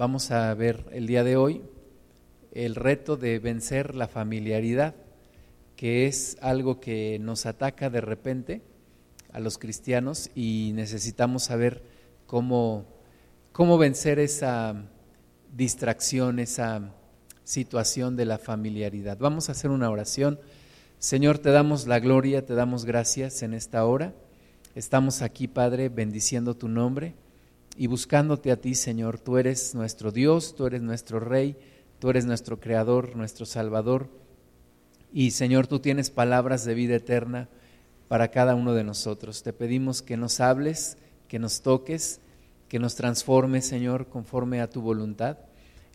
vamos a ver el día de hoy el reto de vencer la familiaridad, que es algo que nos ataca de repente a los cristianos y necesitamos saber cómo, cómo vencer esa distracción, esa situación de la familiaridad. Vamos a hacer una oración. Señor, te damos la gloria, te damos gracias en esta hora. Estamos aquí, Padre, bendiciendo tu nombre y buscándote a ti, Señor. Tú eres nuestro Dios, tú eres nuestro Rey, tú eres nuestro Creador, nuestro Salvador. Y, Señor, tú tienes palabras de vida eterna para cada uno de nosotros. Te pedimos que nos hables, que nos toques, que nos transformes, Señor, conforme a tu voluntad.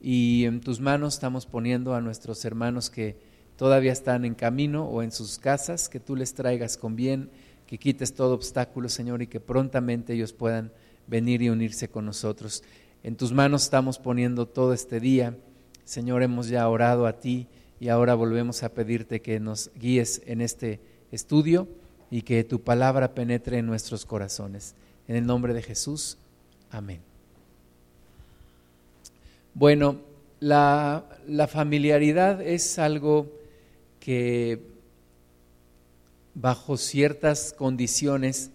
Y en tus manos estamos poniendo a nuestros hermanos que todavía están en camino o en sus casas, que tú les traigas con bien que quites todo obstáculo, Señor, y que prontamente ellos puedan venir y unirse con nosotros. En tus manos estamos poniendo todo este día. Señor, hemos ya orado a ti y ahora volvemos a pedirte que nos guíes en este estudio y que tu palabra penetre en nuestros corazones. En el nombre de Jesús, amén. Bueno, la, la familiaridad es algo que bajo ciertas condiciones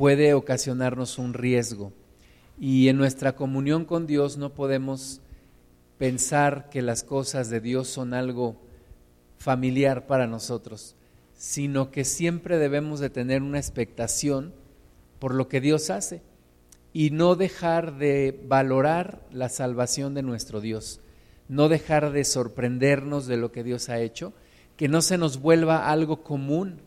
puede ocasionarnos un riesgo. Y en nuestra comunión con Dios no podemos pensar que las cosas de Dios son algo familiar para nosotros, sino que siempre debemos de tener una expectación por lo que Dios hace y no dejar de valorar la salvación de nuestro Dios, no dejar de sorprendernos de lo que Dios ha hecho, que no se nos vuelva algo común,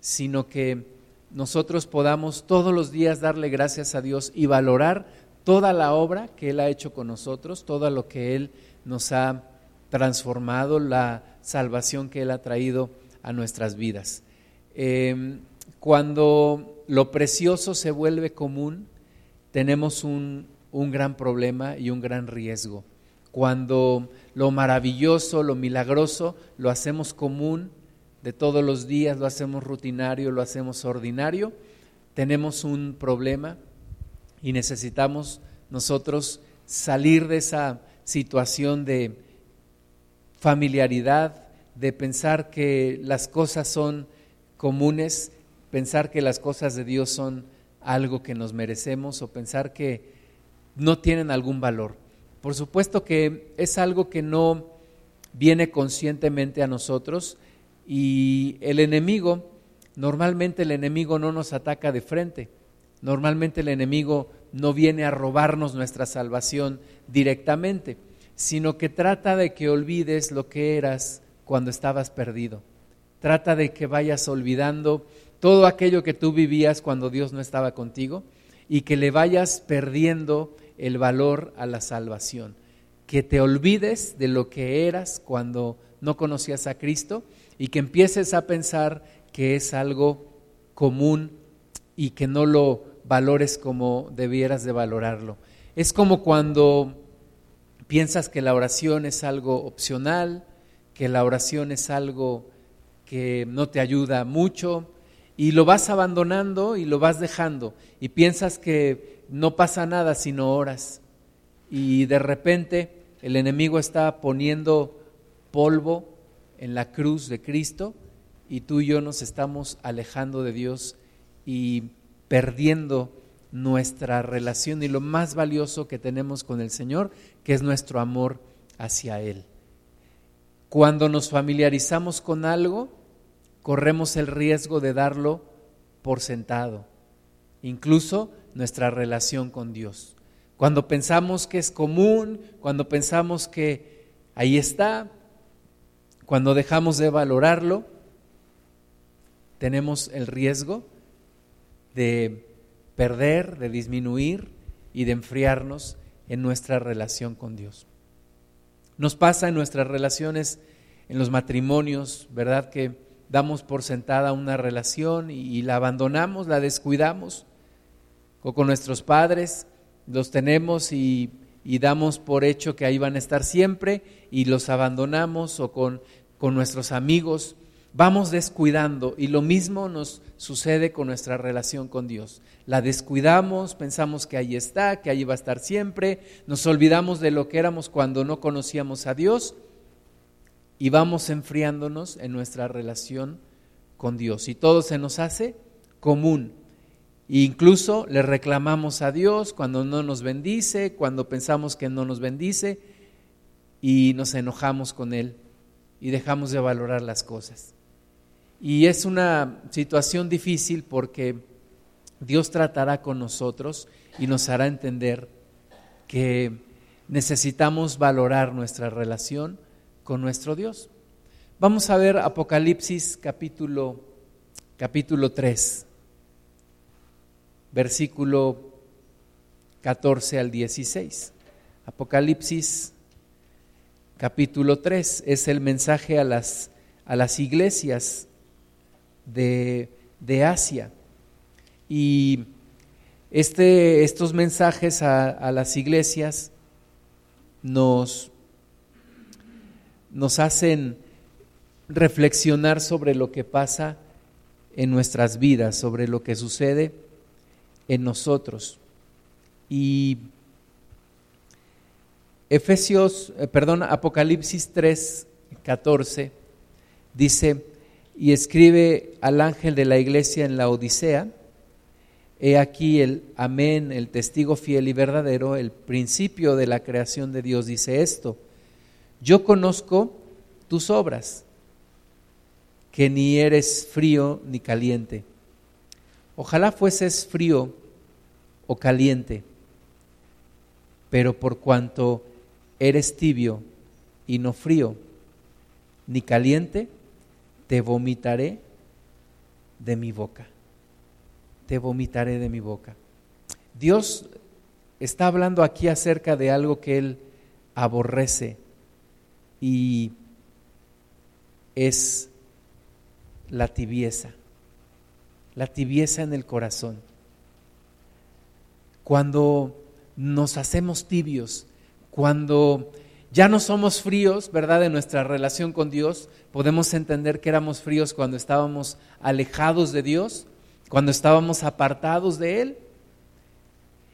sino que nosotros podamos todos los días darle gracias a Dios y valorar toda la obra que Él ha hecho con nosotros, todo lo que Él nos ha transformado, la salvación que Él ha traído a nuestras vidas. Em, cuando lo precioso se vuelve común, tenemos un gran problema y un gran riesgo cuando lo maravilloso, lo milagroso, lo hacemos común de todos los días, lo hacemos rutinario, lo hacemos ordinario, tenemos un problema y necesitamos nosotros salir de esa situación de familiaridad, de pensar que las cosas son comunes, pensar que las cosas de Dios son algo que nos merecemos o pensar que no tienen algún valor. Por supuesto que es algo que no viene conscientemente a nosotros y el enemigo, normalmente el enemigo no nos ataca de frente, normalmente el enemigo no viene a robarnos nuestra salvación directamente, sino que trata de que olvides lo que eras cuando estabas perdido. Trata de que vayas olvidando todo aquello que tú vivías cuando Dios no estaba contigo y que le vayas perdiendo el valor a la salvación, que te olvides de lo que eras cuando no conocías a Cristo y que empieces a pensar que es algo común y que no lo valores como debieras de valorarlo. Es como cuando piensas que la oración es algo opcional, que la oración es algo que no te ayuda mucho y lo vas abandonando y lo vas dejando y piensas que no pasa nada si no oras. Y de repente el enemigo está poniendo polvo en la cruz de Cristo y tú y yo nos estamos alejando de Dios y perdiendo nuestra relación y lo más valioso que tenemos con el Señor, que es nuestro amor hacia Él. Cuando nos familiarizamos con algo, corremos el riesgo de darlo por sentado. Incluso nuestra relación con Dios. Cuando pensamos que es común, cuando pensamos que ahí está, cuando dejamos de valorarlo, tenemos el riesgo de perder, de disminuir y de enfriarnos en nuestra relación con Dios. Nos pasa en nuestras relaciones, en los matrimonios, ¿verdad? Que damos por sentada una relación y, la abandonamos, la descuidamos o con nuestros padres, los tenemos y, damos por hecho que ahí van a estar siempre y los abandonamos o con, con nuestros amigos vamos descuidando y lo mismo nos sucede con nuestra relación con Dios. La descuidamos, pensamos que ahí está, que ahí va a estar siempre, nos olvidamos de lo que éramos cuando no conocíamos a Dios y vamos enfriándonos en nuestra relación con Dios. Y todo se nos hace común. E incluso le reclamamos a Dios cuando no nos bendice, cuando pensamos que no nos bendice y nos enojamos con Él y dejamos de valorar las cosas. Y es una situación difícil porque Dios tratará con nosotros y nos hará entender que necesitamos valorar nuestra relación con nuestro Dios. Vamos a ver Apocalipsis capítulo, capítulo 3, versículo 14 al 16. Apocalipsis capítulo 3 es el mensaje a las, a las iglesias de, de Asia. Y este, estos mensajes a, las iglesias nos, nos hacen reflexionar sobre lo que pasa en nuestras vidas, sobre lo que sucede en nosotros. Y Efesios, eh, perdón, Apocalipsis 3, 14 dice, y escribe al ángel de la iglesia en la Odisea, he aquí el amén, el testigo fiel y verdadero, el principio de la creación de Dios dice esto, yo conozco tus obras, que ni eres frío ni caliente. Ojalá fueses frío o caliente, pero por cuanto eres tibio y no frío ni caliente, te vomitaré de mi boca. Te vomitaré de mi boca. Dios está hablando aquí acerca de algo que Él aborrece y es la tibieza, la tibieza en el corazón. Cuando nos hacemos tibios, cuando ya no somos fríos, ¿verdad? En nuestra relación con Dios. Podemos entender que éramos fríos cuando estábamos alejados de Dios, cuando estábamos apartados de Él.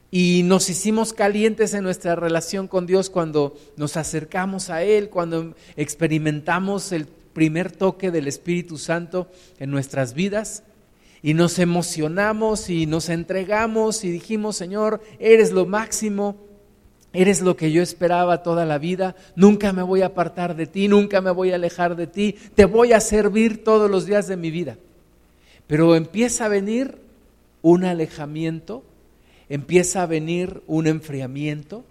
Y nos hicimos calientes en nuestra relación con Dios cuando nos acercamos a Él, cuando experimentamos el primer toque del Espíritu Santo en nuestras vidas. Y nos emocionamos y nos entregamos y dijimos, Señor, eres lo máximo Eres lo que yo esperaba toda la vida, nunca me voy a apartar de ti, nunca me voy a alejar de ti, te voy a servir todos los días de mi vida. Pero empieza a venir un alejamiento, empieza a venir un enfriamiento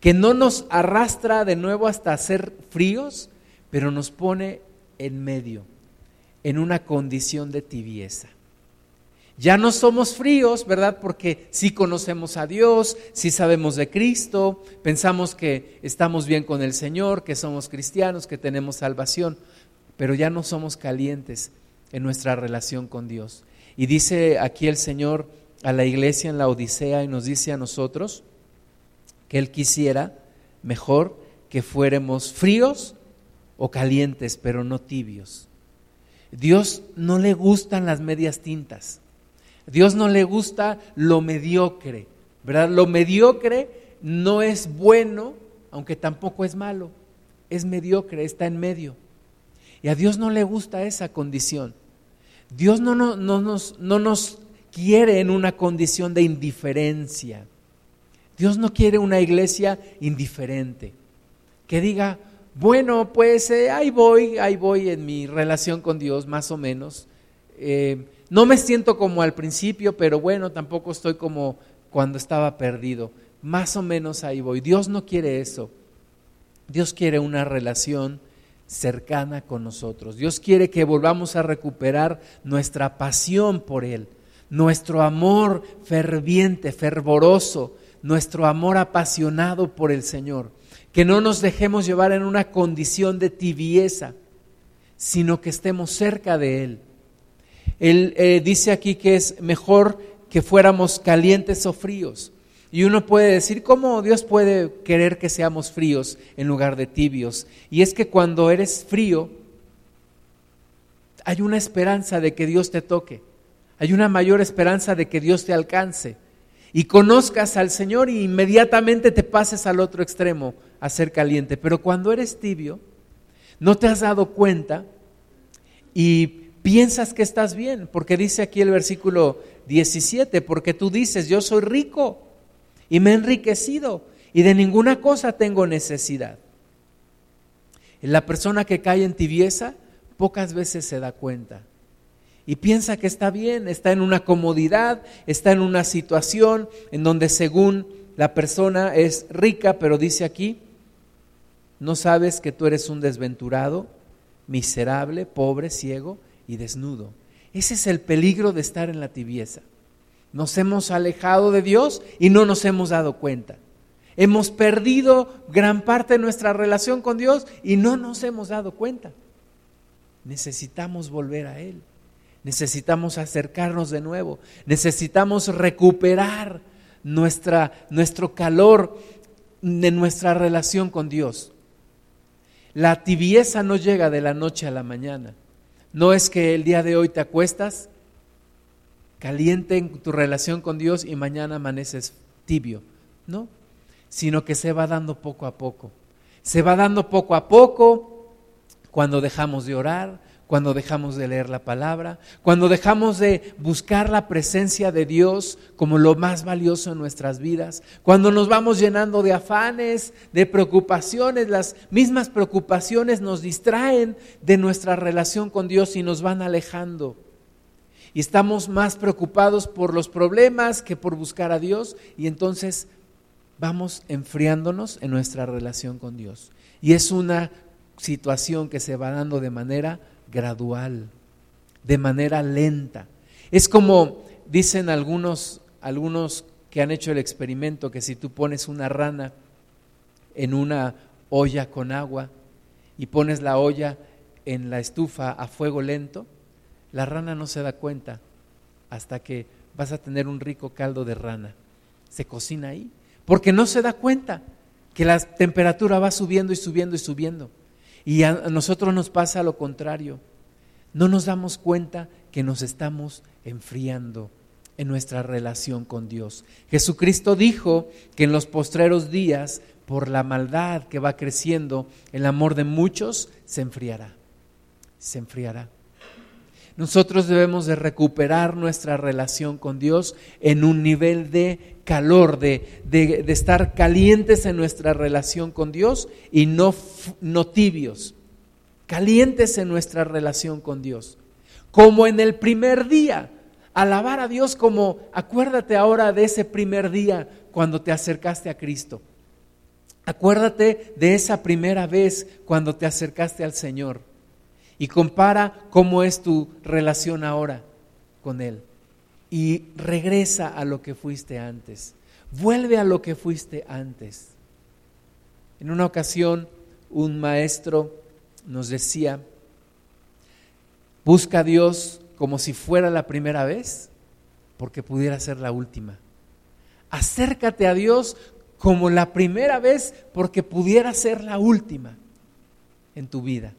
que no nos arrastra de nuevo hasta ser fríos, pero nos pone en medio, en una condición de tibieza. Ya no somos fríos, ¿verdad? Porque sí conocemos a Dios, sí sabemos de Cristo, pensamos que estamos bien con el Señor, que somos cristianos, que tenemos salvación, pero ya no somos calientes en nuestra relación con Dios. Y dice aquí el Señor a la iglesia en la Odisea y nos dice a nosotros que Él quisiera mejor que fuéramos fríos o calientes, pero no tibios. Dios no le gustan las medias tintas. Dios no le gusta lo mediocre, ¿verdad? Lo mediocre no es bueno, aunque tampoco es malo. Es mediocre, está en medio. Y a Dios no le gusta esa condición. Dios no, no, no, nos, no nos quiere en una condición de indiferencia. Dios no quiere una iglesia indiferente, que diga, bueno, pues eh, ahí voy, ahí voy en mi relación con Dios, más o menos. Eh, no me siento como al principio, pero bueno, tampoco estoy como cuando estaba perdido. Más o menos ahí voy. Dios no quiere eso. Dios quiere una relación cercana con nosotros. Dios quiere que volvamos a recuperar nuestra pasión por Él, nuestro amor ferviente, fervoroso, nuestro amor apasionado por el Señor. Que no nos dejemos llevar en una condición de tibieza, sino que estemos cerca de Él él eh, dice aquí que es mejor que fuéramos calientes o fríos. Y uno puede decir, ¿cómo Dios puede querer que seamos fríos en lugar de tibios? Y es que cuando eres frío, hay una esperanza de que Dios te toque, hay una mayor esperanza de que Dios te alcance y conozcas al Señor y inmediatamente te pases al otro extremo a ser caliente. Pero cuando eres tibio, no te has dado cuenta y piensas que estás bien, porque dice aquí el versículo 17, porque tú dices, yo soy rico y me he enriquecido y de ninguna cosa tengo necesidad. La persona que cae en tibieza pocas veces se da cuenta y piensa que está bien, está en una comodidad, está en una situación en donde según la persona es rica, pero dice aquí, no sabes que tú eres un desventurado, miserable, pobre, ciego y desnudo. Ese es el peligro de estar en la tibieza. Nos hemos alejado de Dios y no nos hemos dado cuenta. Hemos perdido gran parte de nuestra relación con Dios y no nos hemos dado cuenta. Necesitamos volver a Él. Necesitamos acercarnos de nuevo. Necesitamos recuperar nuestra, nuestro calor de nuestra relación con Dios. La tibieza no llega de la noche a la mañana. No es que el día de hoy te acuestas caliente en tu relación con Dios y mañana amaneces tibio. No, sino que se va dando poco a poco. Se va dando poco a poco cuando dejamos de orar, cuando dejamos de leer la palabra, cuando dejamos de buscar la presencia de Dios como lo más valioso en nuestras vidas, cuando nos vamos llenando de afanes, de preocupaciones, las mismas preocupaciones nos distraen de nuestra relación con Dios y nos van alejando. Y estamos más preocupados por los problemas que por buscar a Dios y entonces vamos enfriándonos en nuestra relación con Dios. Y es una situación que se va dando de manera gradual, de manera lenta. Es como dicen algunos, algunos que han hecho el experimento que si tú pones una rana en una olla con agua y pones la olla en la estufa a fuego lento, la rana no se da cuenta hasta que vas a tener un rico caldo de rana. Se cocina ahí, porque no se da cuenta que la temperatura va subiendo y subiendo y subiendo. Y a nosotros nos pasa lo contrario. No nos damos cuenta que nos estamos enfriando en nuestra relación con Dios. Jesucristo dijo que en los postreros días, por la maldad que va creciendo, el amor de muchos se enfriará. Se enfriará. Nosotros debemos de recuperar nuestra relación con Dios en un nivel de calor, de, de, estar calientes en nuestra relación con Dios y no, no tibios, calientes en nuestra relación con Dios. Como en el primer día, alabar a Dios como, acuérdate ahora de ese primer día cuando te acercaste a Cristo. Acuérdate de esa primera vez cuando te acercaste al Señor y compara cómo es tu relación ahora con Él. Y regresa a lo que fuiste antes. Vuelve a lo que fuiste antes. En una ocasión, un maestro nos decía, busca a Dios como si fuera la primera vez, porque pudiera ser la última. Acércate a Dios como la primera vez, porque pudiera ser la última en tu vida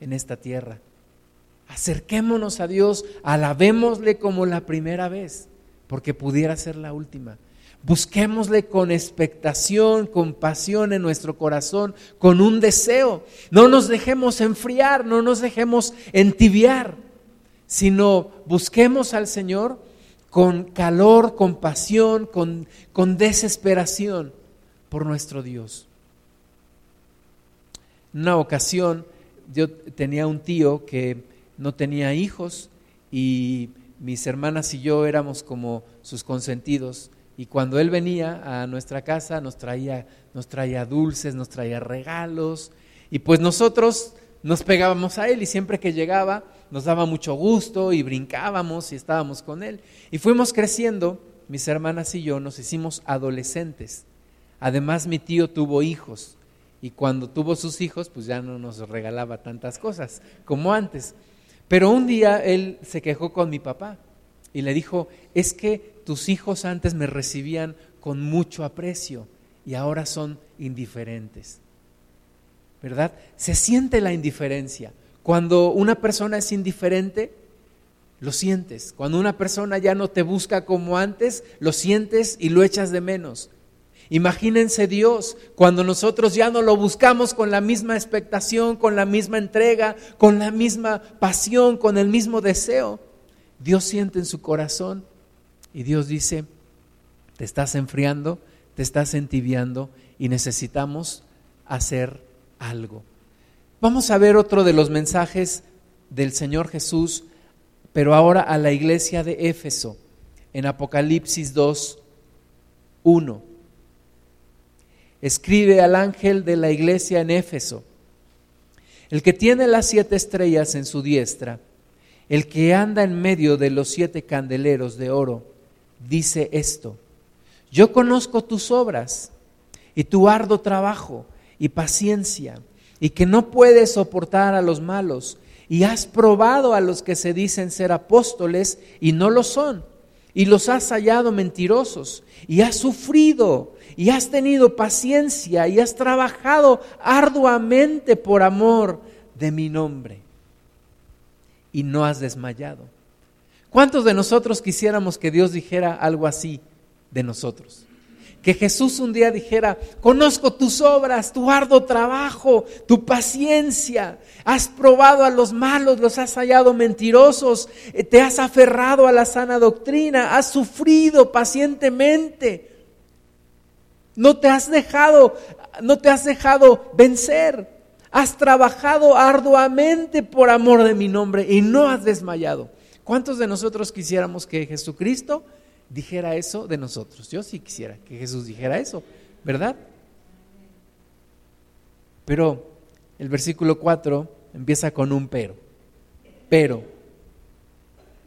en esta tierra. Acerquémonos a Dios, alabémosle como la primera vez, porque pudiera ser la última. Busquémosle con expectación, con pasión en nuestro corazón, con un deseo. No nos dejemos enfriar, no nos dejemos entibiar, sino busquemos al Señor con calor, con pasión, con, con desesperación por nuestro Dios. Una ocasión yo tenía un tío que no tenía hijos y mis hermanas y yo éramos como sus consentidos. Y cuando él venía a nuestra casa nos traía, nos traía dulces, nos traía regalos. Y pues nosotros nos pegábamos a él y siempre que llegaba nos daba mucho gusto y brincábamos y estábamos con él. Y fuimos creciendo, mis hermanas y yo nos hicimos adolescentes. Además mi tío tuvo hijos y cuando tuvo sus hijos, pues ya no nos regalaba tantas cosas como antes. Pero un día él se quejó con mi papá y le dijo, es que tus hijos antes me recibían con mucho aprecio y ahora son indiferentes. ¿Verdad? Se siente la indiferencia. Cuando una persona es indiferente, lo sientes. Cuando una persona ya no te busca como antes, lo sientes y lo echas de menos. Imagínense Dios cuando nosotros ya no lo buscamos con la misma expectación, con la misma entrega, con la misma pasión, con el mismo deseo. Dios siente en su corazón y Dios dice, te estás enfriando, te estás entibiando y necesitamos hacer algo. Vamos a ver otro de los mensajes del Señor Jesús, pero ahora a la iglesia de Éfeso, en Apocalipsis 2, 1. Escribe al ángel de la iglesia en Éfeso, el que tiene las siete estrellas en su diestra, el que anda en medio de los siete candeleros de oro, dice esto, yo conozco tus obras y tu arduo trabajo y paciencia, y que no puedes soportar a los malos, y has probado a los que se dicen ser apóstoles y no lo son, y los has hallado mentirosos, y has sufrido, y has tenido paciencia, y has trabajado arduamente por amor de mi nombre, y no has desmayado. ¿Cuántos de nosotros quisiéramos que Dios dijera algo así de nosotros? Que Jesús un día dijera, conozco tus obras, tu arduo trabajo, tu paciencia. Has probado a los malos, los has hallado mentirosos, eh, te has aferrado a la sana doctrina, has sufrido pacientemente. No te has dejado, no te has dejado vencer. Has trabajado arduamente por amor de mi nombre y no has desmayado. ¿Cuántos de nosotros quisiéramos que Jesucristo dijera eso de nosotros. Yo sí quisiera que Jesús dijera eso, ¿verdad? Pero el versículo 4 empieza con un pero. Pero,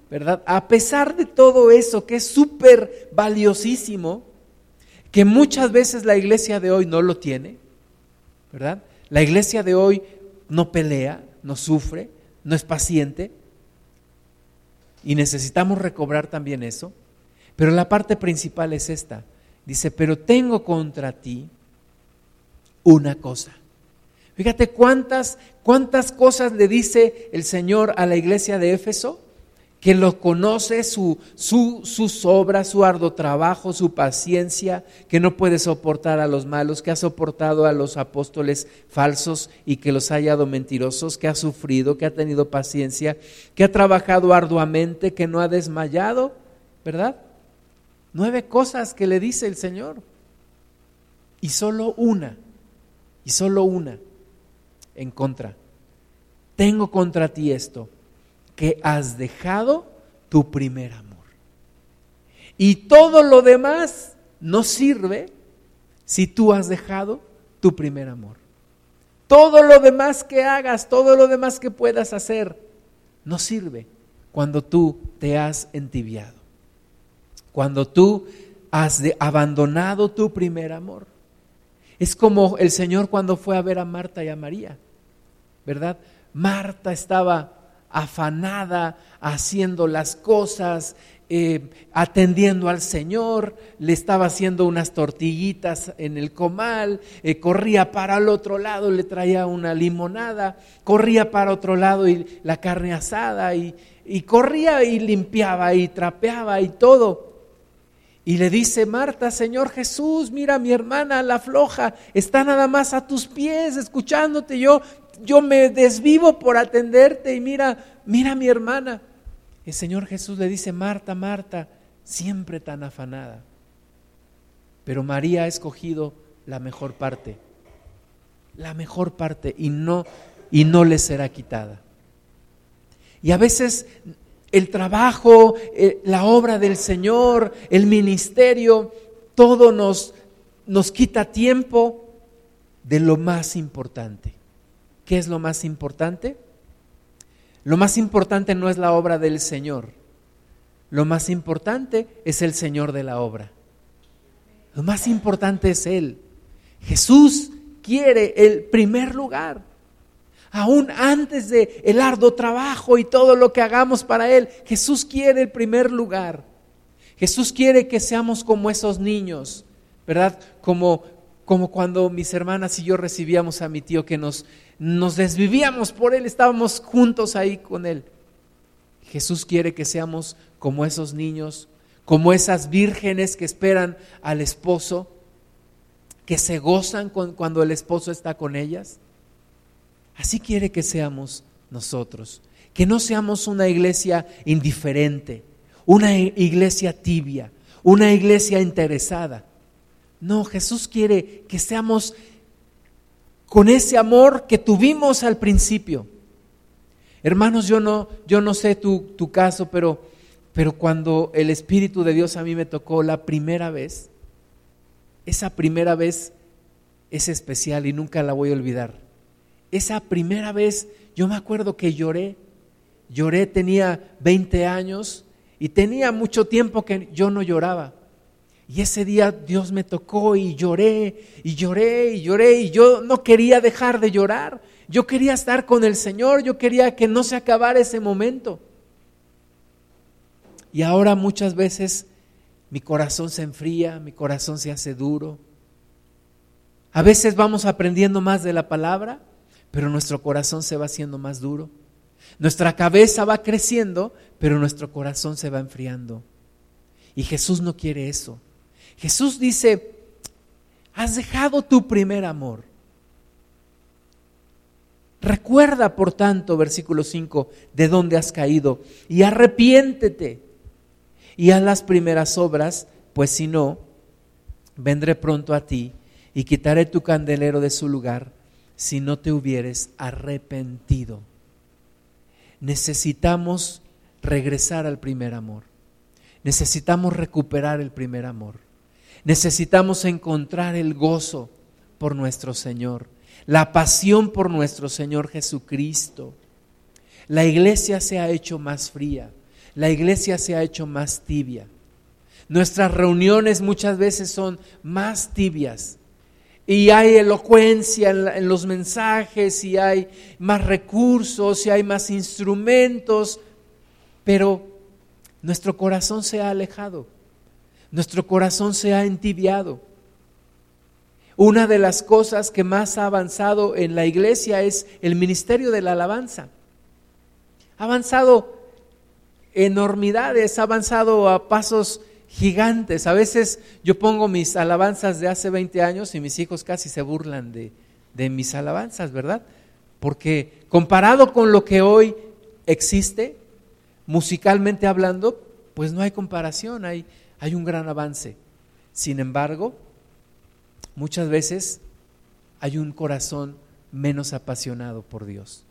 ¿verdad? A pesar de todo eso que es súper valiosísimo, que muchas veces la iglesia de hoy no lo tiene, ¿verdad? La iglesia de hoy no pelea, no sufre, no es paciente, y necesitamos recobrar también eso. Pero la parte principal es esta. Dice, pero tengo contra ti una cosa. Fíjate cuántas, cuántas cosas le dice el Señor a la iglesia de Éfeso, que lo conoce, su, su, sus obras, su arduo trabajo, su paciencia, que no puede soportar a los malos, que ha soportado a los apóstoles falsos y que los ha hallado mentirosos, que ha sufrido, que ha tenido paciencia, que ha trabajado arduamente, que no ha desmayado, ¿verdad? Nueve cosas que le dice el Señor. Y solo una, y solo una en contra. Tengo contra ti esto, que has dejado tu primer amor. Y todo lo demás no sirve si tú has dejado tu primer amor. Todo lo demás que hagas, todo lo demás que puedas hacer, no sirve cuando tú te has entibiado. Cuando tú has abandonado tu primer amor. Es como el Señor cuando fue a ver a Marta y a María, ¿verdad? Marta estaba afanada haciendo las cosas, eh, atendiendo al Señor, le estaba haciendo unas tortillitas en el comal, eh, corría para el otro lado, le traía una limonada, corría para otro lado y la carne asada, y, y corría y limpiaba y trapeaba y todo. Y le dice Marta, Señor Jesús, mira mi hermana, la floja, está nada más a tus pies escuchándote. Yo, yo me desvivo por atenderte y mira, mira mi hermana. El Señor Jesús le dice, Marta, Marta, siempre tan afanada. Pero María ha escogido la mejor parte, la mejor parte y no, y no le será quitada. Y a veces el trabajo, eh, la obra del Señor, el ministerio, todo nos, nos quita tiempo de lo más importante. ¿Qué es lo más importante? Lo más importante no es la obra del Señor. Lo más importante es el Señor de la obra. Lo más importante es Él. Jesús quiere el primer lugar aún antes de el arduo trabajo y todo lo que hagamos para Él, Jesús quiere el primer lugar. Jesús quiere que seamos como esos niños, ¿verdad? Como, como cuando mis hermanas y yo recibíamos a mi tío que nos, nos desvivíamos por él, estábamos juntos ahí con él. Jesús quiere que seamos como esos niños, como esas vírgenes que esperan al esposo, que se gozan cuando el esposo está con ellas. Así quiere que seamos nosotros, que no seamos una iglesia indiferente, una iglesia tibia, una iglesia interesada. No, Jesús quiere que seamos con ese amor que tuvimos al principio. Hermanos, yo no, yo no sé tu, tu caso, pero, pero cuando el Espíritu de Dios a mí me tocó la primera vez, esa primera vez es especial y nunca la voy a olvidar. Esa primera vez yo me acuerdo que lloré, lloré, tenía 20 años y tenía mucho tiempo que yo no lloraba. Y ese día Dios me tocó y lloré y lloré y lloré y yo no quería dejar de llorar. Yo quería estar con el Señor, yo quería que no se acabara ese momento. Y ahora muchas veces mi corazón se enfría, mi corazón se hace duro. A veces vamos aprendiendo más de la palabra, pero nuestro corazón se va haciendo más duro. Nuestra cabeza va creciendo, pero nuestro corazón se va enfriando. Y Jesús no quiere eso. Jesús dice, has dejado tu primer amor. Recuerda, por tanto, versículo 5, de dónde has caído y arrepiéntete y haz las primeras obras, pues si no, vendré pronto a ti y quitaré tu candelero de su lugar si no te hubieres arrepentido. Necesitamos regresar al primer amor. Necesitamos recuperar el primer amor. Necesitamos encontrar el gozo por nuestro Señor la pasión por nuestro Señor Jesucristo. La iglesia se ha hecho más fría, la iglesia se ha hecho más tibia. Nuestras reuniones muchas veces son más tibias y hay elocuencia en, los mensajes y hay más recursos y hay más instrumentos, pero nuestro corazón se ha alejado, nuestro corazón se ha entibiado. Una de las cosas que más ha avanzado en la iglesia es el ministerio de la alabanza. Ha avanzado enormidades, ha avanzado a pasos gigantes. A veces yo pongo mis alabanzas de hace 20 años y mis hijos casi se burlan de, de mis alabanzas, ¿verdad? Porque comparado con lo que hoy existe, musicalmente hablando, pues no hay comparación, hay, hay un gran avance. Sin embargo, muchas veces hay un corazón menos apasionado por Dios.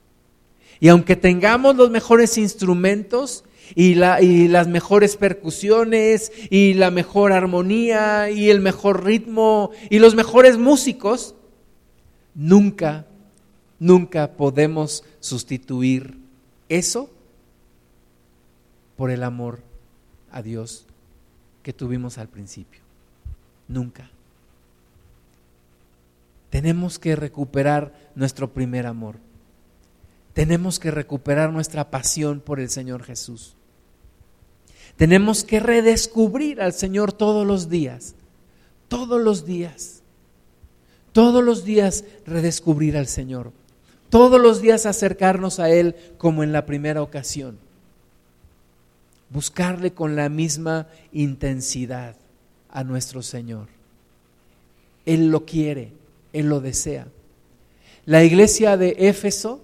Y aunque tengamos los mejores instrumentos y, las mejores percusiones y la mejor armonía y el mejor ritmo y los mejores músicos, nunca, nunca podemos sustituir eso por el amor a Dios que tuvimos al principio. Nunca. Tenemos que recuperar nuestro primer amor. Tenemos que recuperar nuestra pasión por el Señor Jesús. Tenemos que redescubrir al Señor todos los días, todos los días, todos los días redescubrir al Señor, todos los días acercarnos a Él como en la primera ocasión, buscarle con la misma intensidad a nuestro Señor. Él lo quiere, él lo desea. La iglesia de Éfeso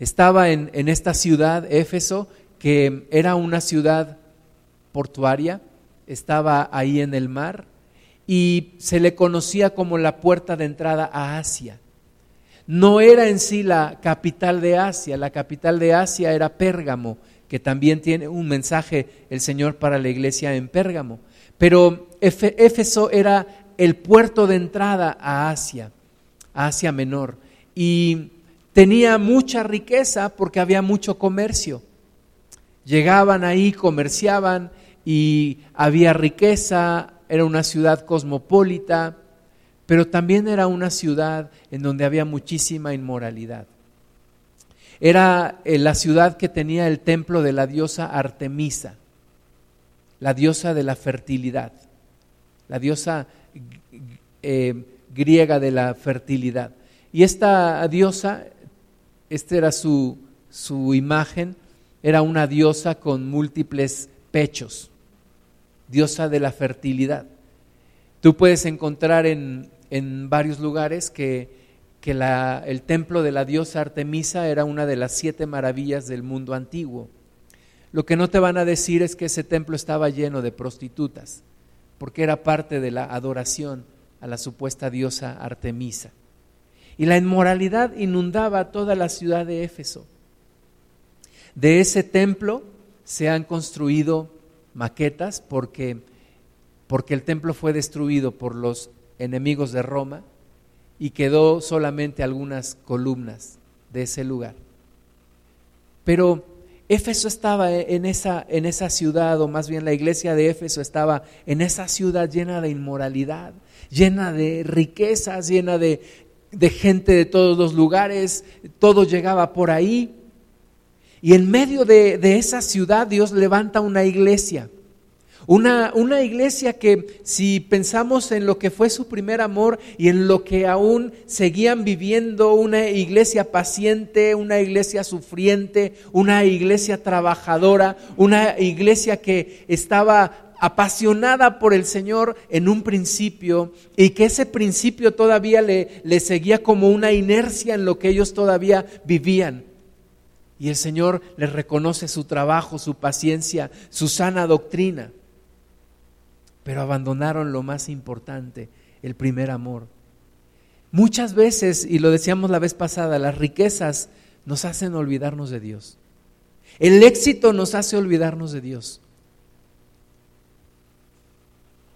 estaba en, esta ciudad, Éfeso, que era una ciudad portuaria, estaba ahí en el mar y se le conocía como la puerta de entrada a Asia. No era en sí la capital de Asia, la capital de Asia era Pérgamo, que también tiene un mensaje el Señor para la iglesia en Pérgamo. Pero Éfeso era el puerto de entrada a Asia, a Asia Menor. Y tenía mucha riqueza porque había mucho comercio. Llegaban ahí, comerciaban y había riqueza, era una ciudad cosmopolita, pero también era una ciudad en donde había muchísima inmoralidad. Era eh, la ciudad que tenía el templo de la diosa Artemisa, la diosa de la fertilidad, la diosa eh, griega de la fertilidad. Y esta diosa, esta era su, su imagen, era una diosa con múltiples pechos, diosa de la fertilidad. Tú puedes encontrar en, en varios lugares que, que la, el templo de la diosa Artemisa era una de las siete maravillas del mundo antiguo. Lo que no te van a decir es que ese templo estaba lleno de prostitutas, porque era parte de la adoración a la supuesta diosa Artemisa. Y la inmoralidad inundaba toda la ciudad de Éfeso. De ese templo se han construido maquetas porque, porque el templo fue destruido por los enemigos de Roma y quedó solamente algunas columnas de ese lugar. Pero Éfeso estaba en esa, en esa ciudad, o más bien la iglesia de Éfeso estaba en esa ciudad llena de inmoralidad, llena de riquezas, llena de, de gente de todos los lugares, todo llegaba por ahí. Y en medio de, de esa ciudad Dios levanta una iglesia una, una, iglesia que si pensamos en lo que fue su primer amor y en lo que aún seguían viviendo, una iglesia paciente, una iglesia sufriente, una iglesia trabajadora, una iglesia que estaba apasionada por el Señor en un principio y que ese principio todavía le, le seguía como una inercia en lo que ellos todavía vivían. Y el Señor les reconoce su trabajo, su paciencia, su sana doctrina pero abandonaron lo más importante, el primer amor. Muchas veces, y lo decíamos la vez pasada, las riquezas nos hacen olvidarnos de Dios. El éxito nos hace olvidarnos de Dios.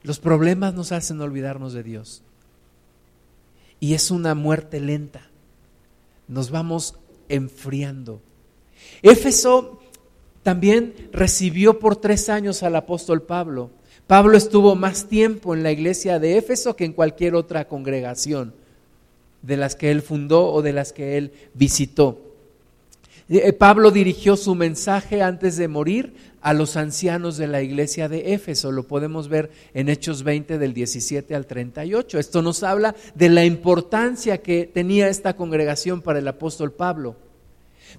Los problemas nos hacen olvidarnos de Dios. Y es una muerte lenta. Nos vamos enfriando. Éfeso también recibió por tres años al apóstol Pablo. Pablo estuvo más tiempo en la iglesia de Éfeso que en cualquier otra congregación de las que él fundó o de las que él visitó. Eh, Pablo dirigió su mensaje antes de morir a los ancianos de la iglesia de Éfeso. Lo podemos ver en Hechos 20 del 17 al 38. Esto nos habla de la importancia que tenía esta congregación para el apóstol Pablo.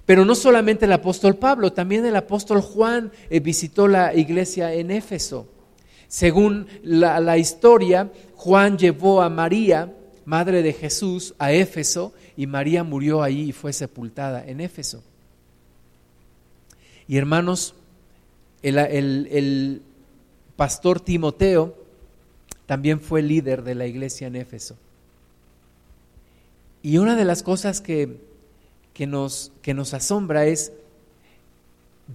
Pero no solamente el apóstol Pablo, también el apóstol Juan eh, visitó la iglesia en Éfeso. Según la, historia, Juan llevó a María, madre de Jesús, a Éfeso y María murió ahí y fue sepultada en Éfeso. Y hermanos, el, pastor Timoteo también fue líder de la iglesia en Éfeso. Y una de las cosas que, que, nos, que nos asombra es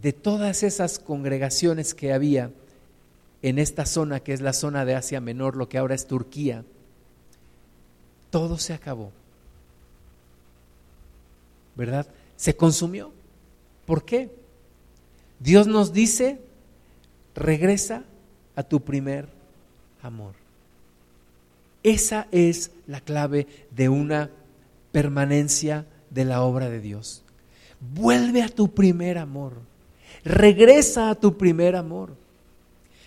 de todas esas congregaciones que había, en esta zona que es la zona de Asia Menor, lo que ahora es Turquía, todo se acabó. ¿Verdad? Se consumió. ¿Por qué? Dios nos dice, regresa a tu primer amor. Esa es la clave de una permanencia de la obra de Dios. Vuelve a tu primer amor. Regresa a tu primer amor.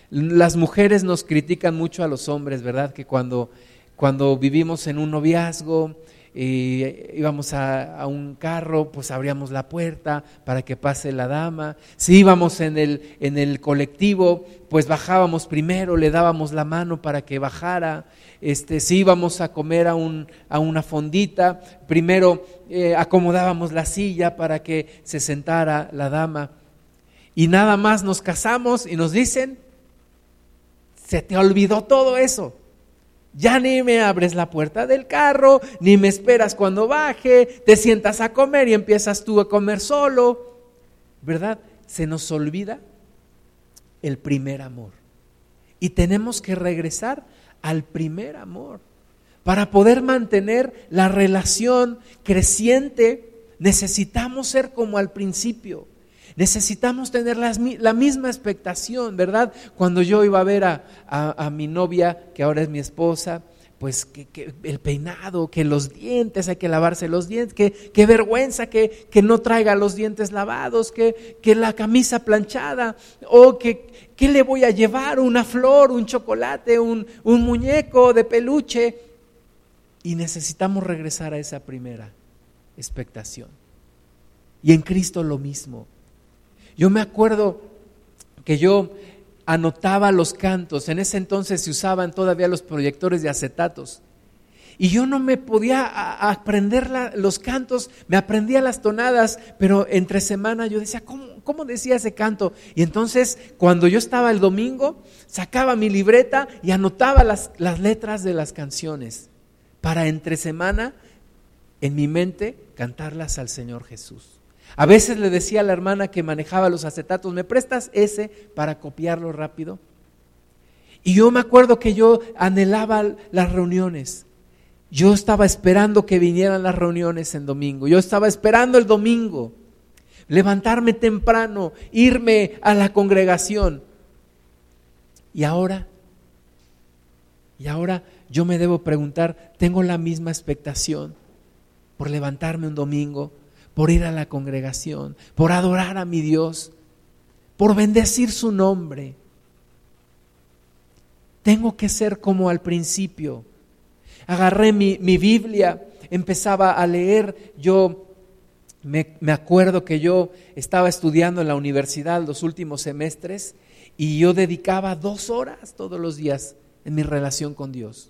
Las mujeres nos critican mucho a los hombres, ¿verdad? Que cuando, cuando vivimos en un noviazgo, y íbamos a, un carro, pues abríamos la puerta para que pase la dama. Si íbamos en el, en el colectivo, pues bajábamos primero, le dábamos la mano para que bajara. Este, si íbamos a comer a, un, a una fondita, primero eh, acomodábamos la silla para que se sentara la dama. Y nada más nos casamos y nos dicen, se te olvidó todo eso. Ya ni me abres la puerta del carro, ni me esperas cuando baje, te sientas a comer y empiezas tú a comer solo. ¿Verdad? Se nos olvida el primer amor. Y tenemos que regresar al primer amor. Para poder mantener la relación creciente, necesitamos ser como al principio. Necesitamos tener la misma expectación, ¿verdad? Cuando yo iba a ver a, mi novia, que ahora es mi esposa, pues que, el peinado, que los dientes, hay que lavarse los dientes, que, vergüenza que, no traiga los dientes lavados, que, que la camisa planchada, o que, le voy a llevar, una flor, un chocolate, un, un muñeco de peluche. Y necesitamos regresar a esa primera expectación. Y en Cristo lo mismo. Yo me acuerdo que yo anotaba los cantos, en ese entonces se usaban todavía los proyectores de acetatos. Y yo no me podía aprender los cantos, me aprendía las tonadas, pero entre semana yo decía, ¿cómo, decía ese canto? Y entonces cuando yo estaba el domingo, sacaba mi libreta y anotaba las, las letras de las canciones para entre semana en mi mente cantarlas al Señor Jesús. A veces le decía a la hermana que manejaba los acetatos, ¿me prestas ese para copiarlo rápido? Y yo me acuerdo que yo anhelaba las reuniones. Yo estaba esperando que vinieran las reuniones en domingo. Yo estaba esperando el domingo. Levantarme temprano, irme a la congregación. Y ahora, y ahora yo me debo preguntar, ¿tengo la misma expectación por levantarme un domingo? Por ir a la congregación, por adorar a mi Dios, por bendecir su nombre. Tengo que ser como al principio. Agarré mi, Biblia, empezaba a leer, yo me, me acuerdo que yo estaba estudiando en la universidad los últimos semestres y yo dedicaba dos horas todos los días en mi relación con Dios.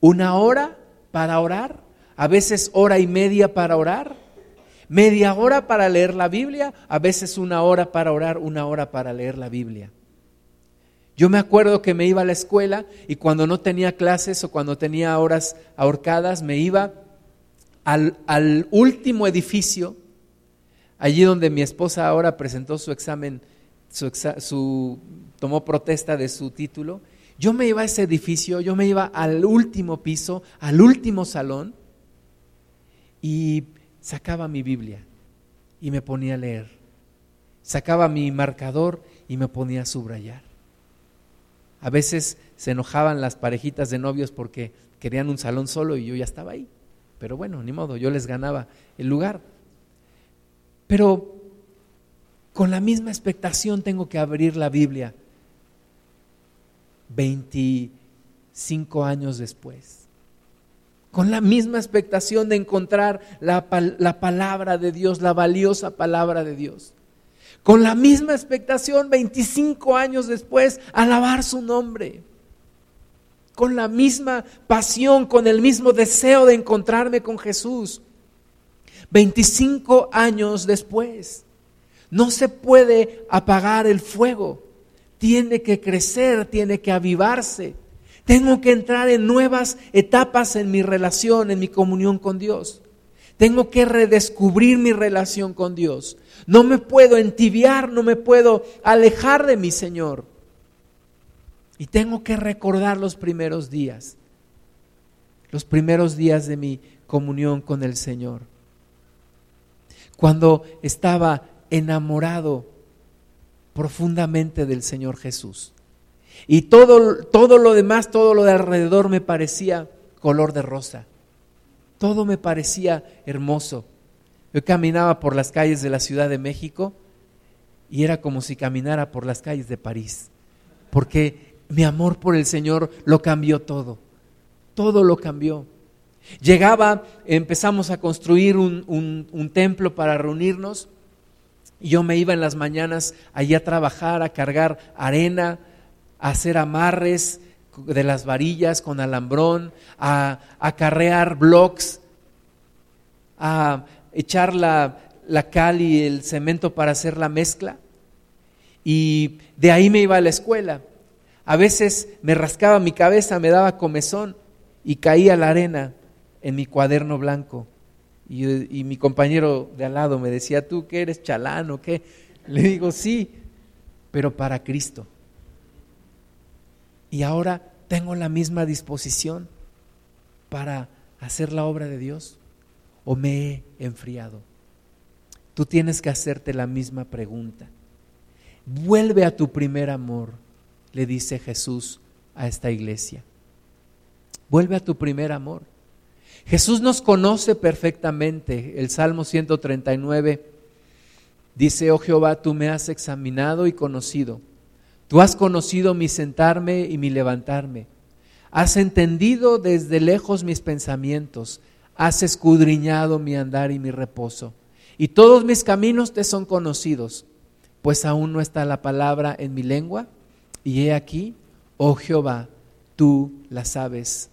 Una hora para orar a veces hora y media para orar, media hora para leer la Biblia, a veces una hora para orar, una hora para leer la Biblia. Yo me acuerdo que me iba a la escuela y cuando no tenía clases o cuando tenía horas ahorcadas, me iba al, último edificio, allí donde mi esposa ahora presentó su examen, su, su, tomó protesta de su título. Yo me iba a ese edificio, yo me iba al último piso, al último salón, y sacaba mi Biblia y me ponía a leer. Sacaba mi marcador y me ponía a subrayar. A veces se enojaban las parejitas de novios porque querían un salón solo y yo ya estaba ahí. Pero bueno, ni modo, yo les ganaba el lugar. Pero con la misma expectación tengo que abrir la Biblia 25 años después con la misma expectación de encontrar la, palabra de Dios, la valiosa palabra de Dios. Con la misma expectación, 25 años después, alabar su nombre. Con la misma pasión, con el mismo deseo de encontrarme con Jesús. 25 años después. No se puede apagar el fuego. Tiene que crecer, tiene que avivarse. Tengo que entrar en nuevas etapas en mi relación, en mi comunión con Dios. Tengo que redescubrir mi relación con Dios. No me puedo entibiar, no me puedo alejar de mi Señor. Y tengo que recordar los primeros días, los primeros días de mi comunión con el Señor. Cuando estaba enamorado profundamente del Señor Jesús. Y todo, todo lo demás, todo lo de alrededor me parecía color de rosa. Todo me parecía hermoso. Yo caminaba por las calles de la Ciudad de México y era como si caminara por las calles de París, porque mi amor por el Señor lo cambió todo, todo lo cambió. Llegaba, empezamos a construir un, un templo para reunirnos y yo me iba en las mañanas allí a trabajar, a cargar arena, hacer amarres de las varillas con alambrón, a acarrear blocks, a echar la, la cal y el cemento para hacer la mezcla. Y de ahí me iba a la escuela. A veces me rascaba mi cabeza, me daba comezón y caía la arena en mi cuaderno blanco. Y, y, mi compañero de al lado me decía, ¿tú qué eres chalán o qué? Le digo, sí, pero para Cristo y ahora tengo la misma disposición para hacer la obra de Dios o me he enfriado. Tú tienes que hacerte la misma pregunta. Vuelve a tu primer amor, le dice Jesús a esta iglesia. Vuelve a tu primer amor. Jesús nos conoce perfectamente. El Salmo 139 dice, oh Jehová, tú me has examinado y conocido. Tú has conocido mi sentarme y mi levantarme. Has entendido desde lejos mis pensamientos, has escudriñado mi andar y mi reposo, y todos mis caminos te son conocidos, pues aún no está la palabra en mi lengua, y he aquí, oh Jehová, tú la sabes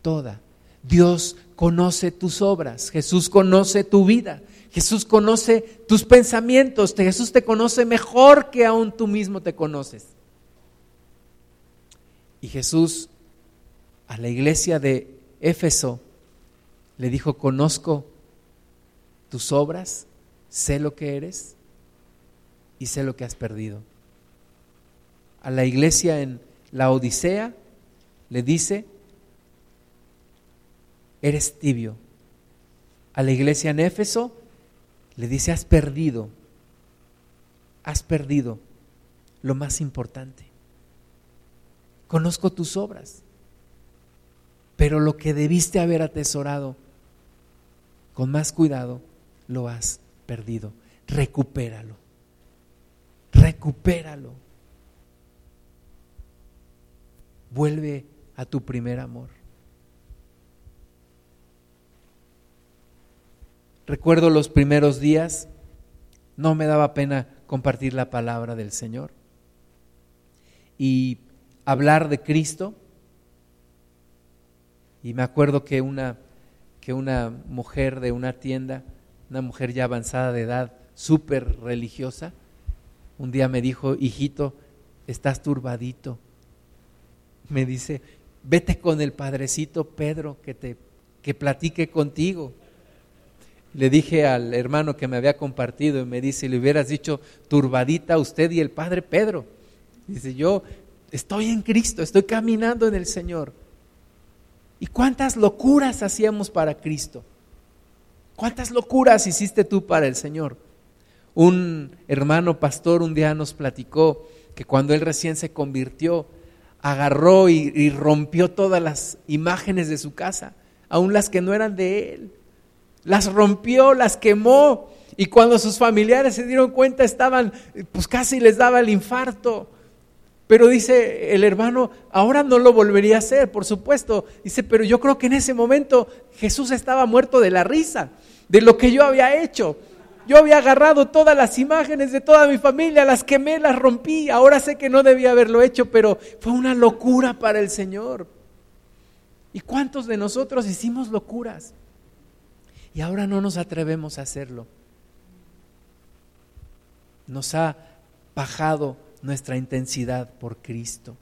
toda. Dios conoce tus obras, Jesús conoce tu vida, Jesús conoce tus pensamientos, Jesús te conoce mejor que aún tú mismo te conoces. Y Jesús a la iglesia de Éfeso le dijo, conozco tus obras, sé lo que eres y sé lo que has perdido. A la iglesia en la Odisea le dice, eres tibio. A la iglesia en Éfeso le dice, has perdido, has perdido lo más importante. Conozco tus obras, pero lo que debiste haber atesorado con más cuidado, lo has perdido. Recupéralo. Recupéralo. Vuelve a tu primer amor. Recuerdo los primeros días, no me daba pena compartir la palabra del Señor y hablar de Cristo. Y me acuerdo que una, que una mujer de una tienda, una mujer ya avanzada de edad, súper religiosa, un día me dijo, hijito, estás turbadito. Me dice, vete con el padrecito Pedro que te que platique contigo le dije al hermano que me había compartido y me dice, le hubieras dicho turbadita usted y el Padre Pedro. Dice, yo estoy en Cristo, estoy caminando en el Señor. ¿Y cuántas locuras hacíamos para Cristo? ¿Cuántas locuras hiciste tú para el Señor? Un hermano pastor un día nos platicó que cuando él recién se convirtió, agarró y, y rompió todas las imágenes de su casa, aun las que no eran de él las rompió, las quemó. Y cuando sus familiares se dieron cuenta estaban, pues casi les daba el infarto. Pero dice el hermano, ahora no lo volvería a hacer, por supuesto. Dice, pero yo creo que en ese momento Jesús estaba muerto de la risa, de lo que yo había hecho. Yo había agarrado todas las imágenes de toda mi familia, las quemé, las rompí. Ahora sé que no debía haberlo hecho, pero fue una locura para el Señor. ¿Y cuántos de nosotros hicimos locuras? Y ahora no nos atrevemos a hacerlo. Nos ha bajado nuestra intensidad por Cristo.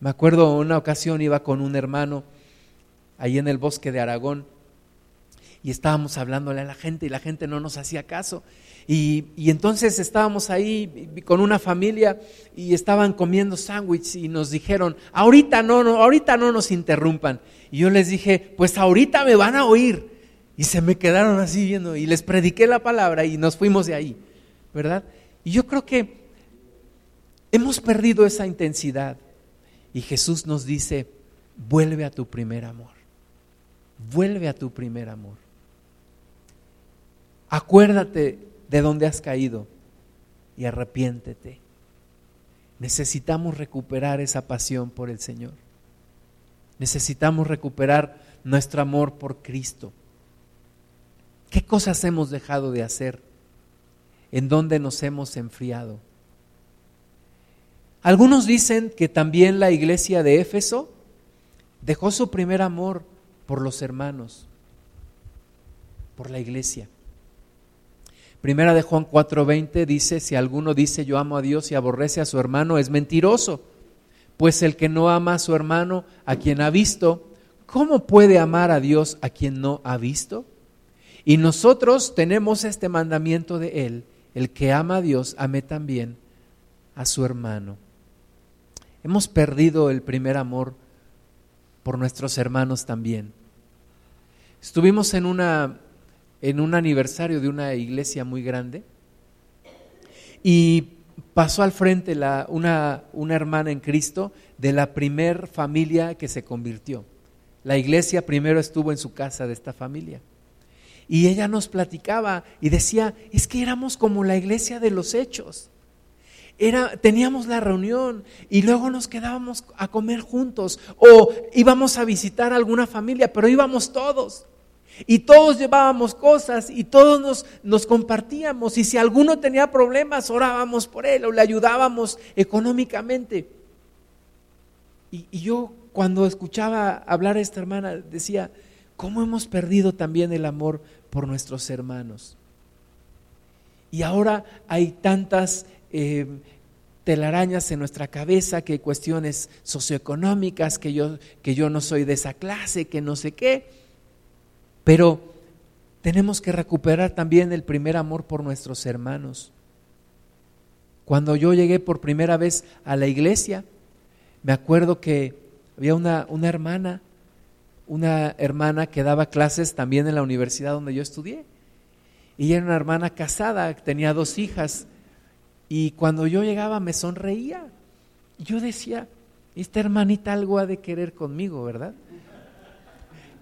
Me acuerdo una ocasión iba con un hermano ahí en el bosque de Aragón y estábamos hablándole a la gente y la gente no nos hacía caso. Y, y entonces estábamos ahí con una familia y estaban comiendo sándwich y nos dijeron, ahorita no, no, ahorita no nos interrumpan. Y yo les dije, pues ahorita me van a oír. Y se me quedaron así viendo y les prediqué la palabra y nos fuimos de ahí, ¿verdad? Y yo creo que hemos perdido esa intensidad. Y Jesús nos dice, vuelve a tu primer amor. Vuelve a tu primer amor. Acuérdate de dónde has caído y arrepiéntete. Necesitamos recuperar esa pasión por el Señor. Necesitamos recuperar nuestro amor por Cristo. ¿Qué cosas hemos dejado de hacer? ¿En dónde nos hemos enfriado? Algunos dicen que también la iglesia de Éfeso dejó su primer amor por los hermanos, por la iglesia. Primera de Juan 4:20 dice, si alguno dice yo amo a Dios y aborrece a su hermano, es mentiroso pues el que no ama a su hermano, a quien ha visto, ¿cómo puede amar a Dios a quien no ha visto? Y nosotros tenemos este mandamiento de Él, el que ama a Dios, ame también a su hermano. Hemos perdido el primer amor por nuestros hermanos también. Estuvimos en, una, en un aniversario de una iglesia muy grande y pasó al frente una, una hermana en Cristo de la primer familia que se convirtió. La iglesia primero estuvo en su casa de esta familia. Y ella nos platicaba y decía, es que éramos como la iglesia de los hechos. Era, teníamos la reunión y luego nos quedábamos a comer juntos o íbamos a visitar a alguna familia, pero íbamos todos. Y todos llevábamos cosas y todos nos, nos, compartíamos. Y si alguno tenía problemas, orábamos por él o le ayudábamos económicamente. Y, y yo cuando escuchaba hablar a esta hermana decía, ¿cómo hemos perdido también el amor por nuestros hermanos? Y ahora hay tantas eh, telarañas en nuestra cabeza, que cuestiones socioeconómicas, que yo, que yo no soy de esa clase, que no sé qué. Pero tenemos que recuperar también el primer amor por nuestros hermanos. Cuando yo llegué por primera vez a la iglesia, me acuerdo que había una, una hermana, una hermana que daba clases también en la universidad donde yo estudié. Y era una hermana casada, tenía dos hijas. Y cuando yo llegaba me sonreía. Yo decía, esta hermanita algo ha de querer conmigo, ¿verdad?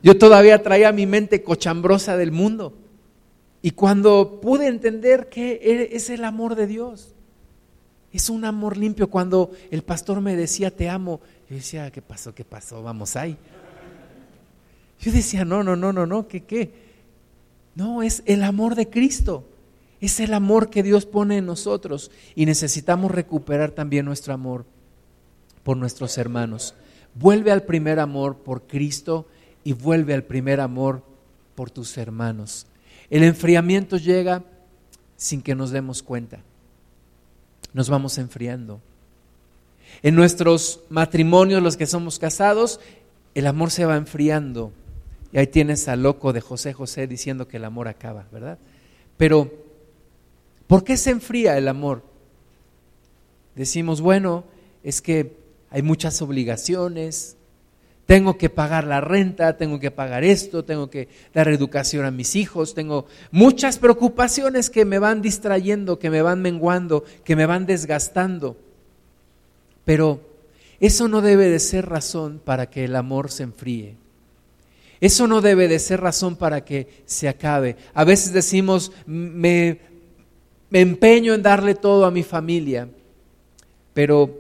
Yo todavía traía mi mente cochambrosa del mundo. Y cuando pude entender que e, es el amor de Dios, es un amor limpio. Cuando el pastor me decía, te amo, yo decía, ¿qué pasó? ¿Qué pasó? Vamos ahí. Yo decía, no, no, no, no, no, ¿qué qué? No, es el amor de Cristo. Es el amor que Dios pone en nosotros y necesitamos recuperar también nuestro amor por nuestros hermanos. Vuelve al primer amor por Cristo y vuelve al primer amor por tus hermanos. El enfriamiento llega sin que nos demos cuenta. Nos vamos enfriando. En nuestros matrimonios, los que somos casados, el amor se va enfriando y ahí tienes al loco de José José diciendo que el amor acaba, ¿verdad? Pero, ¿por qué se enfría el amor? Decimos, bueno, es que hay muchas obligaciones, tengo que pagar la renta, tengo que pagar esto, tengo que dar educación a mis hijos, tengo muchas preocupaciones que me van distrayendo, que me van menguando, que me van desgastando. Pero eso no debe de ser razón para que el amor se enfríe. Eso no debe de ser razón para que se acabe. A veces decimos, me, me empeño en darle todo a mi familia, pero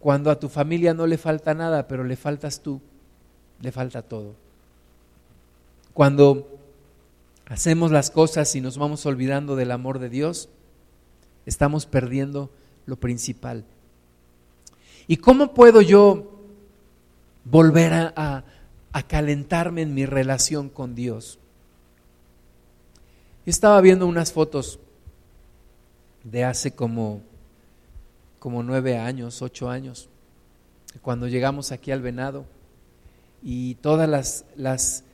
cuando a tu familia no le falta nada, pero le faltas tú, le falta todo. Cuando hacemos las cosas y nos vamos olvidando del amor de Dios, estamos perdiendo lo principal. ¿Y cómo puedo yo volver a, a calentarme en mi relación con Dios. Estaba viendo unas fotos de hace como, como nueve años, ocho años, cuando llegamos aquí al Venado y todas las, las,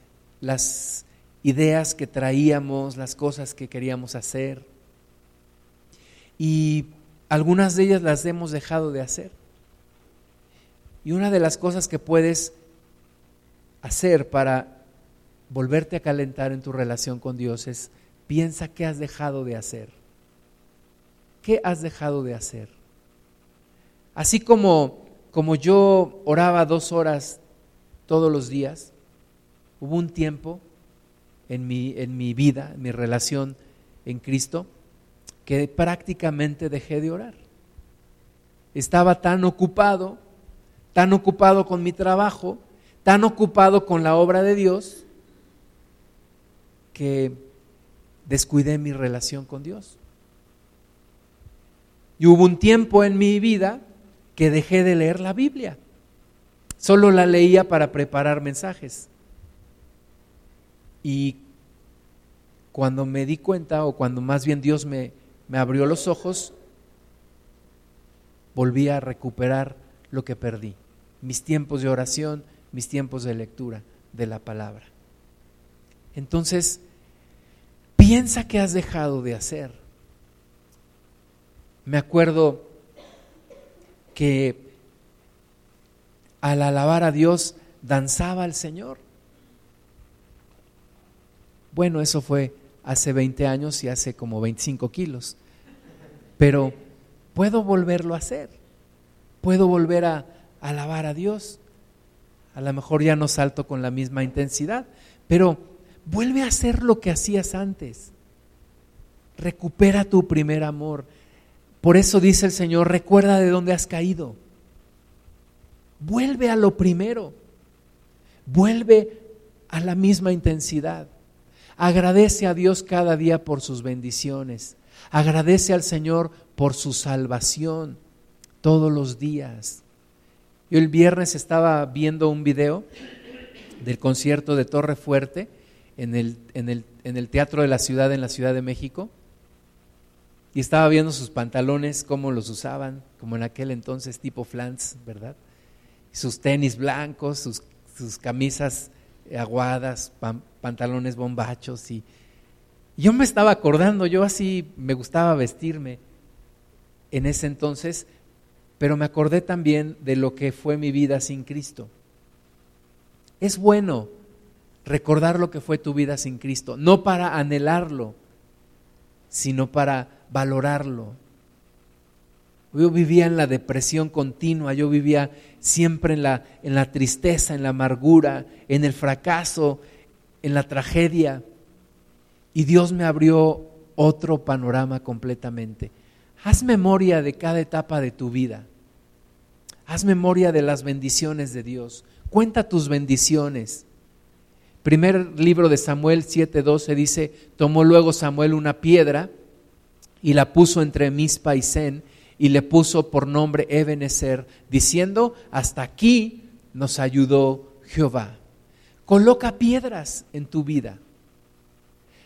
las ideas que traíamos, las cosas que queríamos hacer, y algunas de ellas las hemos dejado de hacer. Y una de las cosas que puedes hacer para volverte a calentar en tu relación con Dios es piensa qué has dejado de hacer. ¿Qué has dejado de hacer? Así como, como yo oraba dos horas todos los días, hubo un tiempo en mi, en mi vida, en mi relación en Cristo, que prácticamente dejé de orar. Estaba tan ocupado, tan ocupado con mi trabajo, tan ocupado con la obra de Dios que descuidé mi relación con Dios. Y hubo un tiempo en mi vida que dejé de leer la Biblia. Solo la leía para preparar mensajes. Y cuando me di cuenta, o cuando más bien Dios me, me abrió los ojos, volví a recuperar lo que perdí. Mis tiempos de oración, mis tiempos de lectura de la palabra. Entonces, piensa que has dejado de hacer. Me acuerdo que al alabar a Dios danzaba al Señor. Bueno, eso fue hace 20 años y hace como 25 kilos. Pero puedo volverlo a hacer. Puedo volver a alabar a Dios. A lo mejor ya no salto con la misma intensidad, pero vuelve a hacer lo que hacías antes. Recupera tu primer amor. Por eso dice el Señor, recuerda de dónde has caído. Vuelve a lo primero. Vuelve a la misma intensidad. Agradece a Dios cada día por sus bendiciones. Agradece al Señor por su salvación todos los días. Yo el viernes estaba viendo un video del concierto de Torre Fuerte en el, Teatro de la Ciudad en la Ciudad de México y estaba viendo sus pantalones, cómo los usaban, como en aquel entonces tipo flans, ¿verdad? Sus tenis blancos, sus, sus camisas aguadas, pantalones bombachos y yo me estaba acordando, yo así me gustaba vestirme en ese entonces, pero me acordé también de lo que fue mi vida sin Cristo. Es bueno recordar lo que fue tu vida sin Cristo, no para anhelarlo, sino para valorarlo. Yo vivía en la depresión continua, yo vivía siempre en la, en la tristeza, en la amargura, en el fracaso, en la tragedia. Y Dios me abrió otro panorama completamente. Haz memoria de cada etapa de tu vida. Haz memoria de las bendiciones de Dios. Cuenta tus bendiciones. Primer libro de Samuel 7:12 dice, tomó luego Samuel una piedra y la puso entre Mispa y Sen y le puso por nombre Ebenezer, diciendo, hasta aquí nos ayudó Jehová. Coloca piedras en tu vida.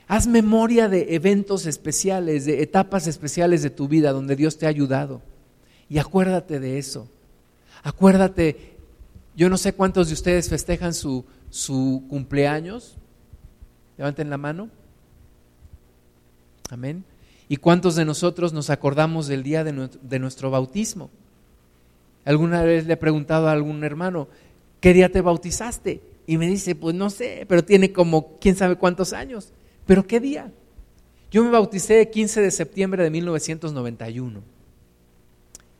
Haz memoria de eventos especiales, de etapas especiales de tu vida donde Dios te ha ayudado. Y acuérdate de eso. Acuérdate, yo no sé cuántos de ustedes festejan su, su cumpleaños. Levanten la mano. Amén. ¿Y cuántos de nosotros nos acordamos del día de nuestro bautismo? Alguna vez le he preguntado a algún hermano, ¿qué día te bautizaste? Y me dice, pues no sé, pero tiene como quién sabe cuántos años. ¿Pero qué día? Yo me bauticé el 15 de septiembre de 1991.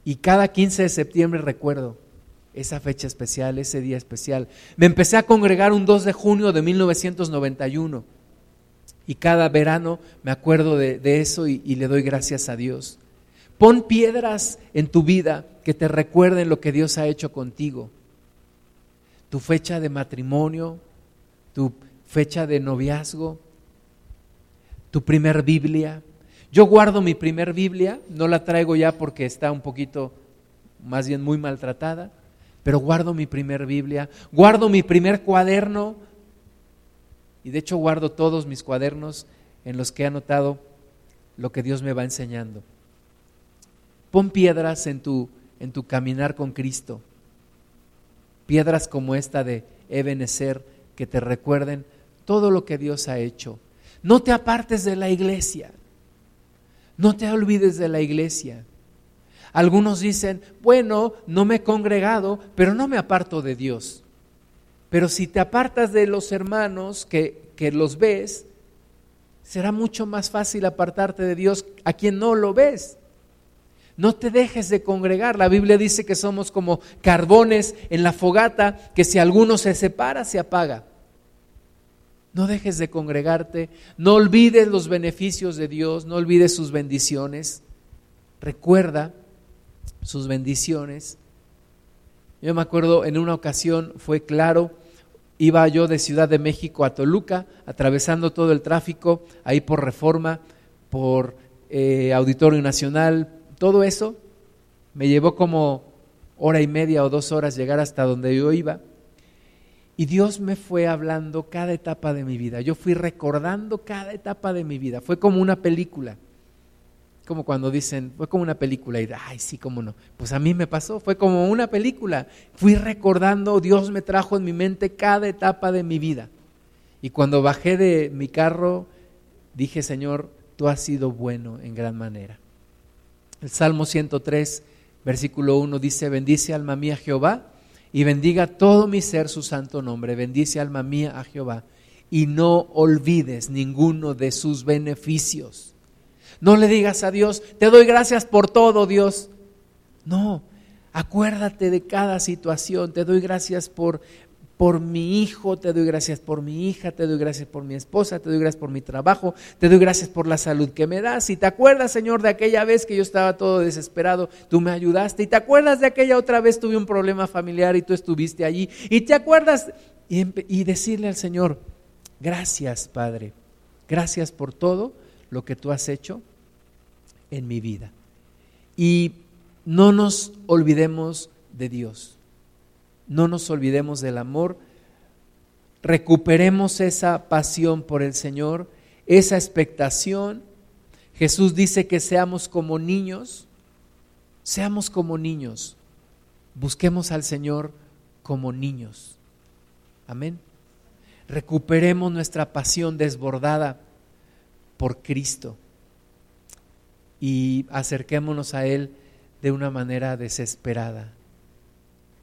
Y cada 15 de septiembre recuerdo esa fecha especial, ese día especial. Me empecé a congregar un 2 de junio de 1991 y cada verano me acuerdo de, eso y, le doy gracias a Dios. Pon piedras en tu vida que te recuerden lo que Dios ha hecho contigo. Tu fecha de matrimonio, tu fecha de noviazgo, tu primer Biblia. Yo guardo mi primer Biblia, no la traigo ya porque está un poquito, más bien muy maltratada, pero guardo mi primer Biblia, guardo mi primer cuaderno, y de hecho guardo todos mis cuadernos en los que he anotado lo que Dios me va enseñando. Pon piedras en tu, en tu caminar con Cristo, piedras como esta de Ebenezer que te recuerden todo lo que Dios ha hecho. No te apartes de la iglesia, no te olvides de la iglesia. Algunos dicen, bueno, no me he congregado, pero no me aparto de Dios. Pero si te apartas de los hermanos que, que los ves, será mucho más fácil apartarte de Dios a quien no lo ves. No te dejes de congregar. La Biblia dice que somos como carbones en la fogata, que si alguno se separa, se apaga. No dejes de congregarte, no olvides los beneficios de Dios, no olvides sus bendiciones. Recuerda sus bendiciones. Yo me acuerdo en una ocasión fue claro, iba yo de Ciudad de México a Toluca, atravesando todo el tráfico, ahí por Reforma, por eh, Auditorio Nacional, todo eso me llevó como hora y media o dos horas llegar hasta donde yo iba. Y Dios me fue hablando cada etapa de mi vida. Yo fui recordando cada etapa de mi vida. Fue como una película como cuando dicen, fue como una película y, ay, sí, cómo no. Pues a mí me pasó, fue como una película. Fui recordando, Dios me trajo en mi mente cada etapa de mi vida. Y cuando bajé de mi carro, dije, Señor, tú has sido bueno en gran manera. El Salmo 103, versículo 1 dice, bendice alma mía Jehová y bendiga todo mi ser su santo nombre. Bendice alma mía a Jehová y no olvides ninguno de sus beneficios no le digas a Dios, te doy gracias por todo, Dios. No, acuérdate de cada situación, te doy gracias por, por mi hijo, te doy gracias por mi hija, te doy gracias por mi esposa, te doy gracias por mi trabajo, te doy gracias por la salud que me das. Y te acuerdas, Señor, de aquella vez que yo estaba todo desesperado, tú me ayudaste. Y te acuerdas de aquella otra vez tuve un problema familiar y tú estuviste allí. Y te acuerdas y, y decirle al Señor, gracias, Padre, gracias por todo lo que tú has hecho en mi vida. Y no nos olvidemos de Dios no nos olvidemos del amor, recuperemos esa pasión por el Señor, esa expectación. Jesús dice que seamos como niños, seamos como niños, busquemos al Señor como niños. Amén. Recuperemos nuestra pasión desbordada por Cristo y acerquémonos a Él de una manera desesperada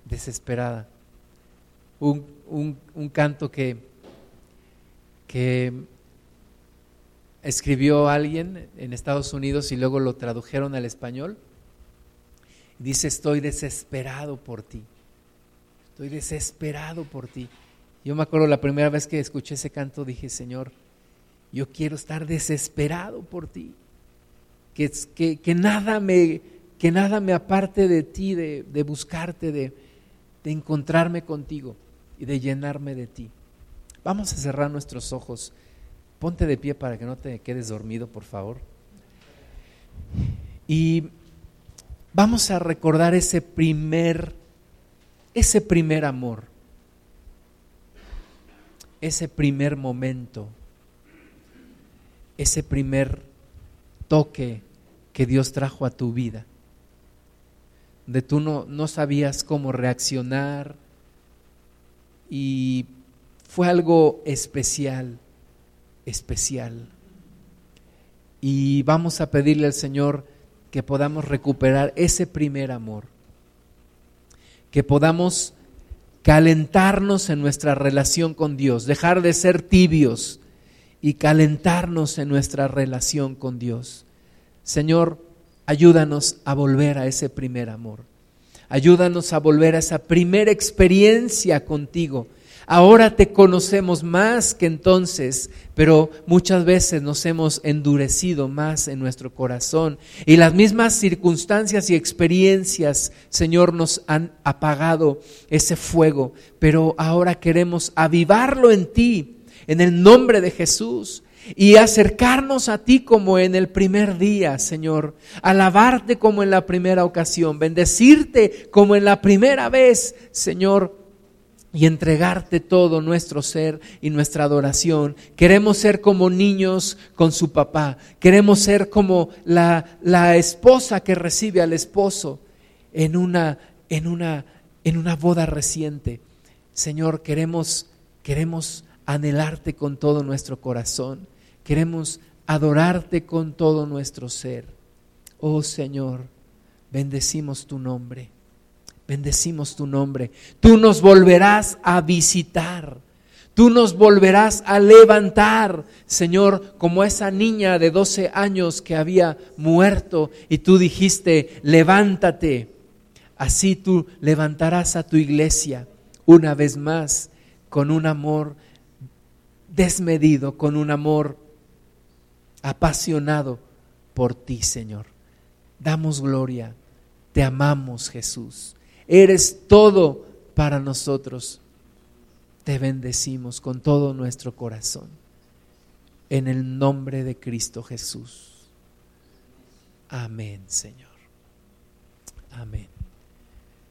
desesperada. Un, un, canto que, que escribió alguien en Estados Unidos y luego lo tradujeron al español. Dice, estoy desesperado por ti. Estoy desesperado por ti. Yo me acuerdo la primera vez que escuché ese canto, dije, Señor, yo quiero estar desesperado por ti. Que, nada, me, que nada me aparte de ti, de, de buscarte, de, de encontrarme contigo y de llenarme de ti. Vamos a cerrar nuestros ojos. Ponte de pie para que no te quedes dormido, por favor. Y vamos a recordar ese primer ese primer amor. Ese primer momento. Ese primer toque que Dios trajo a tu vida de tú no, no sabías cómo reaccionar y fue algo especial, especial. Y vamos a pedirle al Señor que podamos recuperar ese primer amor, que podamos calentarnos en nuestra relación con Dios, dejar de ser tibios y calentarnos en nuestra relación con Dios. Señor, Ayúdanos a volver a ese primer amor. Ayúdanos a volver a esa primera experiencia contigo. Ahora te conocemos más que entonces, pero muchas veces nos hemos endurecido más en nuestro corazón y las mismas circunstancias y experiencias, Señor, nos han apagado ese fuego, pero ahora queremos avivarlo en ti, en el nombre de Jesús y acercarnos a ti como en el primer día, Señor, alabarte como en la primera ocasión, bendecirte como en la primera vez, Señor, y entregarte todo nuestro ser y nuestra adoración. Queremos ser como niños con su papá, queremos ser como la, la esposa que recibe al esposo en una, en una, en una boda reciente. Señor, queremos, queremos anhelarte con todo nuestro corazón. Queremos adorarte con todo nuestro ser. Oh Señor, bendecimos tu nombre. Bendecimos tu nombre. Tú nos volverás a visitar. Tú nos volverás a levantar, Señor, como esa niña de 12 años que había muerto y tú dijiste, levántate. Así tú levantarás a tu iglesia una vez más con un amor desmedido, con un amor apasionado por ti, Señor. Damos gloria, te amamos, Jesús. Eres todo para nosotros. Te bendecimos con todo nuestro corazón. En el nombre de Cristo Jesús. Amén, Señor. Amén.